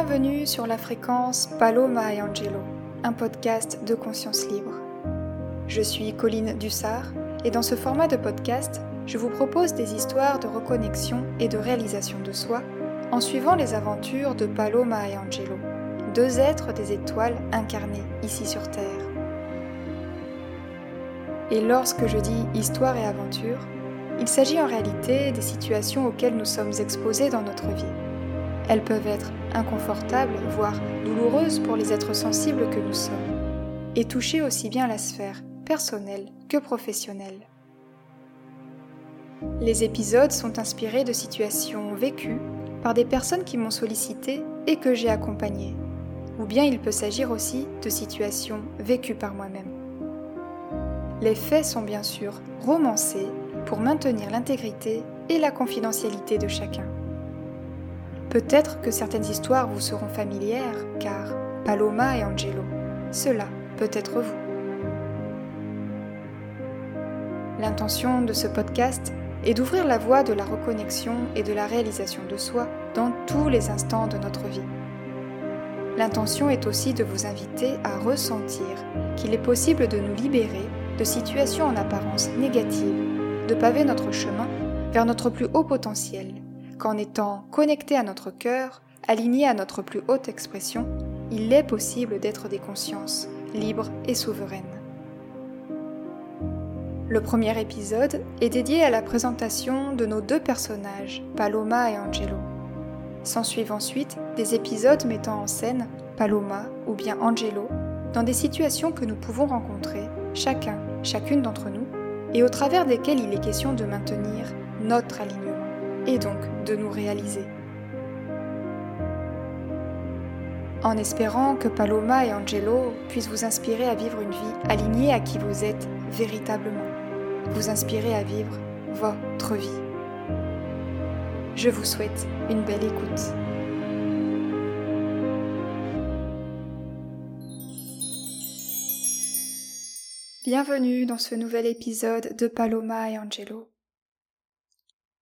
Bienvenue sur la fréquence Paloma et Angelo, un podcast de conscience libre. Je suis Colline Dussard et dans ce format de podcast, je vous propose des histoires de reconnexion et de réalisation de soi en suivant les aventures de Paloma et Angelo, deux êtres des étoiles incarnés ici sur Terre. Et lorsque je dis histoire et aventure, il s'agit en réalité des situations auxquelles nous sommes exposés dans notre vie elles peuvent être inconfortables, voire douloureuses pour les êtres sensibles que nous sommes, et toucher aussi bien la sphère personnelle que professionnelle. Les épisodes sont inspirés de situations vécues par des personnes qui m'ont sollicité et que j'ai accompagnées, ou bien il peut s'agir aussi de situations vécues par moi-même. Les faits sont bien sûr romancés pour maintenir l'intégrité et la confidentialité de chacun. Peut-être que certaines histoires vous seront familières, car Paloma et Angelo, cela peut être vous. L'intention de ce podcast est d'ouvrir la voie de la reconnexion et de la réalisation de soi dans tous les instants de notre vie. L'intention est aussi de vous inviter à ressentir qu'il est possible de nous libérer de situations en apparence négatives, de paver notre chemin vers notre plus haut potentiel qu'en étant connecté à notre cœur, aligné à notre plus haute expression, il est possible d'être des consciences libres et souveraines. Le premier épisode est dédié à la présentation de nos deux personnages, Paloma et Angelo. S'ensuivent ensuite des épisodes mettant en scène Paloma ou bien Angelo dans des situations que nous pouvons rencontrer, chacun, chacune d'entre nous, et au travers desquelles il est question de maintenir notre alignement et donc de nous réaliser. En espérant que Paloma et Angelo puissent vous inspirer à vivre une vie alignée à qui vous êtes véritablement, vous inspirer à vivre votre vie. Je vous souhaite une belle écoute. Bienvenue dans ce nouvel épisode de Paloma et Angelo.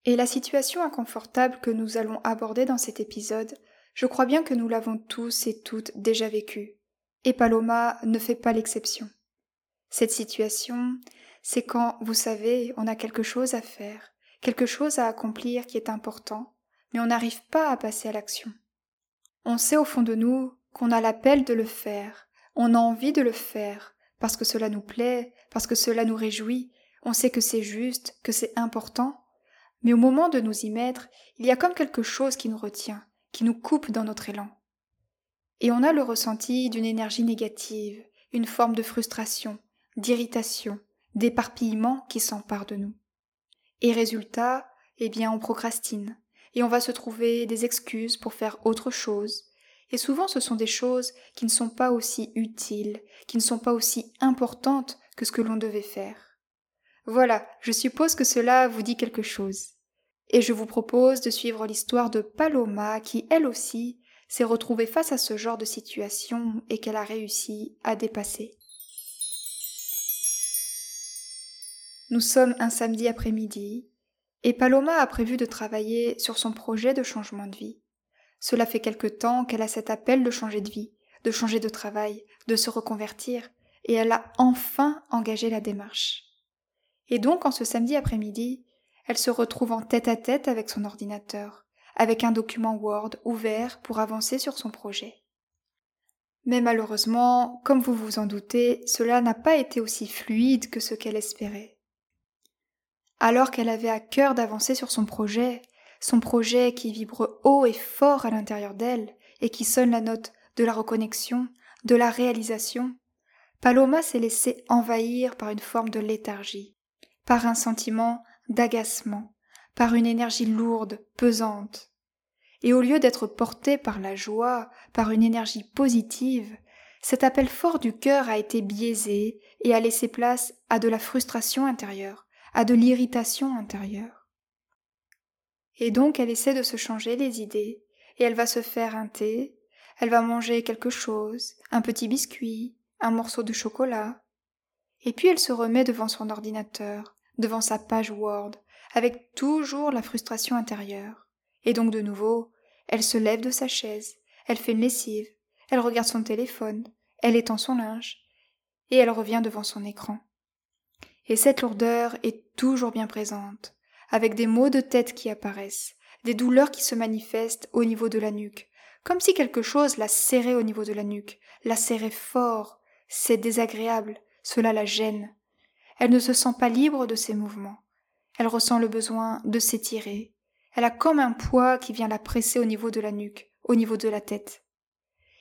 Et la situation inconfortable que nous allons aborder dans cet épisode, je crois bien que nous l'avons tous et toutes déjà vécue. Et Paloma ne fait pas l'exception. Cette situation, c'est quand, vous savez, on a quelque chose à faire, quelque chose à accomplir qui est important, mais on n'arrive pas à passer à l'action. On sait au fond de nous qu'on a l'appel de le faire, on a envie de le faire, parce que cela nous plaît, parce que cela nous réjouit, on sait que c'est juste, que c'est important, mais au moment de nous y mettre, il y a comme quelque chose qui nous retient, qui nous coupe dans notre élan. Et on a le ressenti d'une énergie négative, une forme de frustration, d'irritation, d'éparpillement qui s'empare de nous. Et résultat, eh bien on procrastine, et on va se trouver des excuses pour faire autre chose, et souvent ce sont des choses qui ne sont pas aussi utiles, qui ne sont pas aussi importantes que ce que l'on devait faire. Voilà, je suppose que cela vous dit quelque chose. Et je vous propose de suivre l'histoire de Paloma qui, elle aussi, s'est retrouvée face à ce genre de situation et qu'elle a réussi à dépasser. Nous sommes un samedi après-midi et Paloma a prévu de travailler sur son projet de changement de vie. Cela fait quelque temps qu'elle a cet appel de changer de vie, de changer de travail, de se reconvertir, et elle a enfin engagé la démarche. Et donc, en ce samedi après-midi, elle se retrouve en tête à tête avec son ordinateur, avec un document Word ouvert pour avancer sur son projet. Mais malheureusement, comme vous vous en doutez, cela n'a pas été aussi fluide que ce qu'elle espérait. Alors qu'elle avait à cœur d'avancer sur son projet, son projet qui vibre haut et fort à l'intérieur d'elle et qui sonne la note de la reconnexion, de la réalisation, Paloma s'est laissée envahir par une forme de léthargie par un sentiment d'agacement, par une énergie lourde, pesante. Et au lieu d'être porté par la joie, par une énergie positive, cet appel fort du cœur a été biaisé et a laissé place à de la frustration intérieure, à de l'irritation intérieure. Et donc elle essaie de se changer les idées, et elle va se faire un thé, elle va manger quelque chose, un petit biscuit, un morceau de chocolat, et puis elle se remet devant son ordinateur, devant sa page Word, avec toujours la frustration intérieure. Et donc de nouveau, elle se lève de sa chaise, Elle fait une lessive, elle regarde son téléphone, elle étend son linge, et elle revient devant son écran. Et cette lourdeur est toujours bien présente, avec des maux de tête qui apparaissent, des douleurs qui se manifestent au niveau de la nuque, comme si quelque chose la serrait au niveau de la nuque, la serrait fort, c'est désagréable, cela la gêne. Elle ne se sent pas libre de ses mouvements. Elle ressent le besoin de s'étirer. Elle a comme un poids qui vient la presser au niveau de la nuque, au niveau de la tête.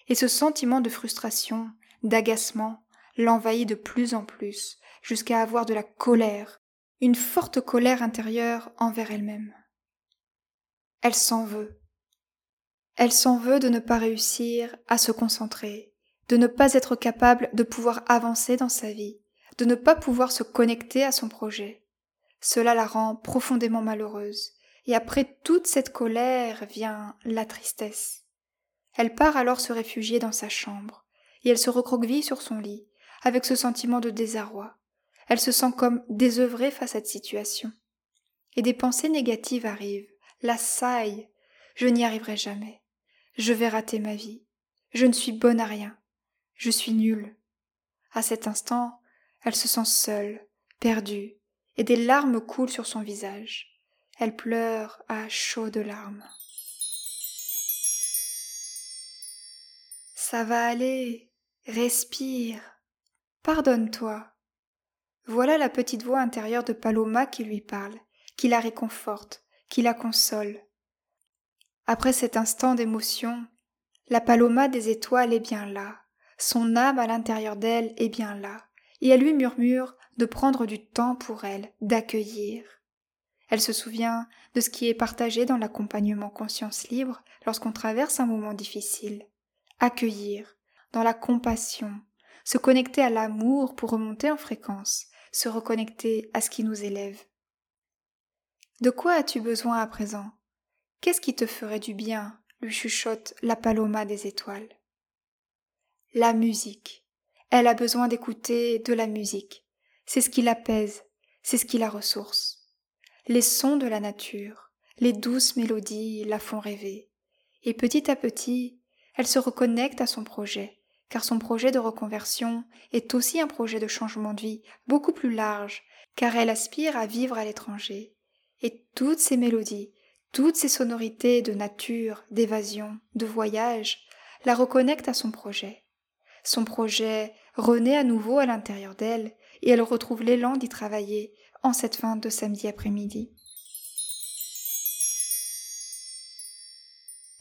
Et ce sentiment de frustration, d'agacement, l'envahit de plus en plus, jusqu'à avoir de la colère, une forte colère intérieure envers elle-même. Elle s'en veut. Elle s'en veut de ne pas réussir à se concentrer, de ne pas être capable de pouvoir avancer dans sa vie, de ne pas pouvoir se connecter à son projet. Cela la rend profondément malheureuse, et après toute cette colère vient la tristesse. Elle part alors se réfugier dans sa chambre, et elle se recroqueville sur son lit, avec ce sentiment de désarroi. Elle se sent comme désœuvrée face à cette situation. Et des pensées négatives arrivent, la saille. Je n'y arriverai jamais. Je vais rater ma vie. Je ne suis bonne à rien. Je suis nulle. À cet instant, elle se sent seule, perdue, et des larmes coulent sur son visage. Elle pleure à chaudes larmes. Ça va aller. Respire. Pardonne-toi. Voilà la petite voix intérieure de Paloma qui lui parle, qui la réconforte, qui la console. Après cet instant d'émotion, la Paloma des étoiles est bien là, son âme à l'intérieur d'elle est bien là, et elle lui murmure de prendre du temps pour elle, d'accueillir. Elle se souvient de ce qui est partagé dans l'accompagnement conscience libre lorsqu'on traverse un moment difficile. Accueillir, dans la compassion, se connecter à l'amour pour remonter en fréquence, se reconnecter à ce qui nous élève. De quoi as-tu besoin à présent? Qu'est-ce qui te ferait du bien? lui chuchote la paloma des étoiles. La musique. Elle a besoin d'écouter de la musique. C'est ce qui l'apaise, c'est ce qui la ressource. Les sons de la nature, les douces mélodies la font rêver. Et petit à petit, elle se reconnecte à son projet, car son projet de reconversion est aussi un projet de changement de vie beaucoup plus large, car elle aspire à vivre à l'étranger. Et toutes ces mélodies, toutes ces sonorités de nature, d'évasion, de voyage, la reconnectent à son projet. Son projet renaît à nouveau à l'intérieur d'elle, et elle retrouve l'élan d'y travailler en cette fin de samedi après-midi.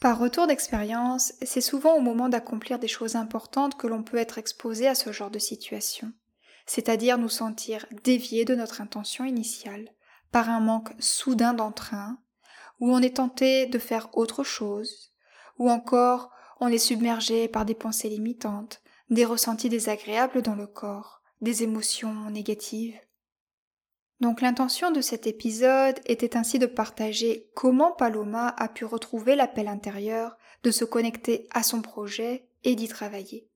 Par retour d'expérience, c'est souvent au moment d'accomplir des choses importantes que l'on peut être exposé à ce genre de situation, c'est-à-dire nous sentir déviés de notre intention initiale, par un manque soudain d'entrain, ou on est tenté de faire autre chose, ou encore on est submergé par des pensées limitantes, des ressentis désagréables dans le corps, des émotions négatives. Donc l'intention de cet épisode était ainsi de partager comment Paloma a pu retrouver l'appel intérieur de se connecter à son projet et d'y travailler.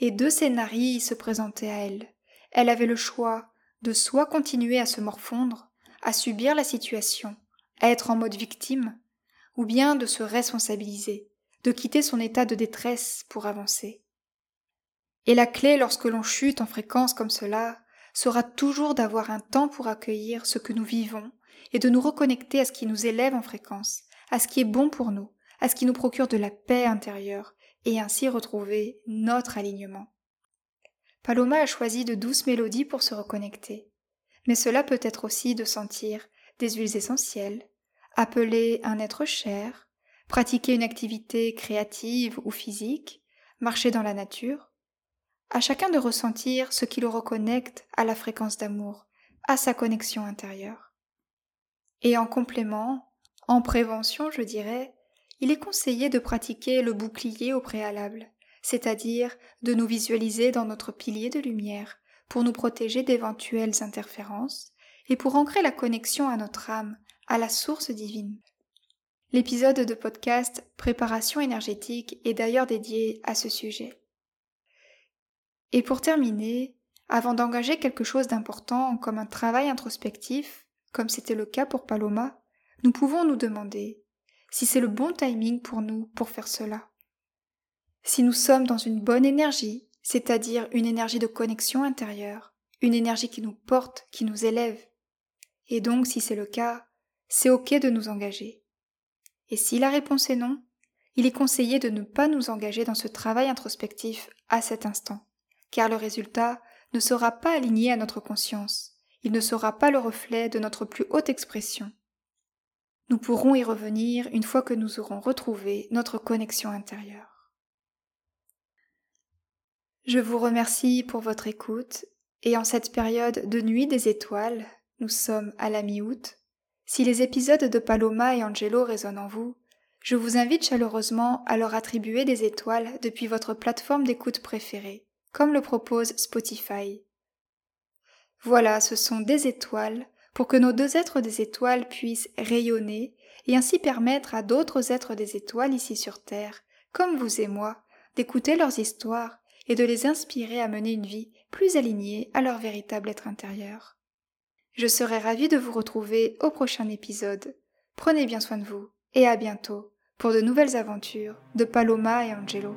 Et deux scénarios se présentaient à elle. Elle avait le choix de soit continuer à se morfondre, à subir la situation, à être en mode victime, ou bien de se responsabiliser, de quitter son état de détresse pour avancer. Et la clé lorsque l'on chute en fréquence comme cela, sera toujours d'avoir un temps pour accueillir ce que nous vivons et de nous reconnecter à ce qui nous élève en fréquence, à ce qui est bon pour nous, à ce qui nous procure de la paix intérieure, et ainsi retrouver notre alignement. Paloma a choisi de douces mélodies pour se reconnecter, mais cela peut être aussi de sentir des huiles essentielles, appeler un être cher, pratiquer une activité créative ou physique, marcher dans la nature, à chacun de ressentir ce qui le reconnecte à la fréquence d'amour, à sa connexion intérieure. Et en complément, en prévention, je dirais, il est conseillé de pratiquer le bouclier au préalable, c'est-à-dire de nous visualiser dans notre pilier de lumière pour nous protéger d'éventuelles interférences et pour ancrer la connexion à notre âme, à la source divine. L'épisode de podcast Préparation énergétique est d'ailleurs dédié à ce sujet. Et pour terminer, avant d'engager quelque chose d'important comme un travail introspectif, comme c'était le cas pour Paloma, nous pouvons nous demander si c'est le bon timing pour nous pour faire cela. Si nous sommes dans une bonne énergie, c'est-à-dire une énergie de connexion intérieure, une énergie qui nous porte, qui nous élève. Et donc, si c'est le cas, c'est OK de nous engager. Et si la réponse est non, il est conseillé de ne pas nous engager dans ce travail introspectif à cet instant, car le résultat ne sera pas aligné à notre conscience, il ne sera pas le reflet de notre plus haute expression. Nous pourrons y revenir une fois que nous aurons retrouvé notre connexion intérieure. Je vous remercie pour votre écoute et en cette période de nuit des étoiles, nous sommes à la mi-août, si les épisodes de Paloma et Angelo résonnent en vous, je vous invite chaleureusement à leur attribuer des étoiles depuis votre plateforme d'écoute préférée, comme le propose Spotify. Voilà, ce sont des étoiles pour que nos deux êtres des étoiles puissent rayonner et ainsi permettre à d'autres êtres des étoiles ici sur Terre, comme vous et moi, d'écouter leurs histoires et de les inspirer à mener une vie plus alignée à leur véritable être intérieur. Je serai ravie de vous retrouver au prochain épisode. Prenez bien soin de vous et à bientôt pour de nouvelles aventures de Paloma et Angelo.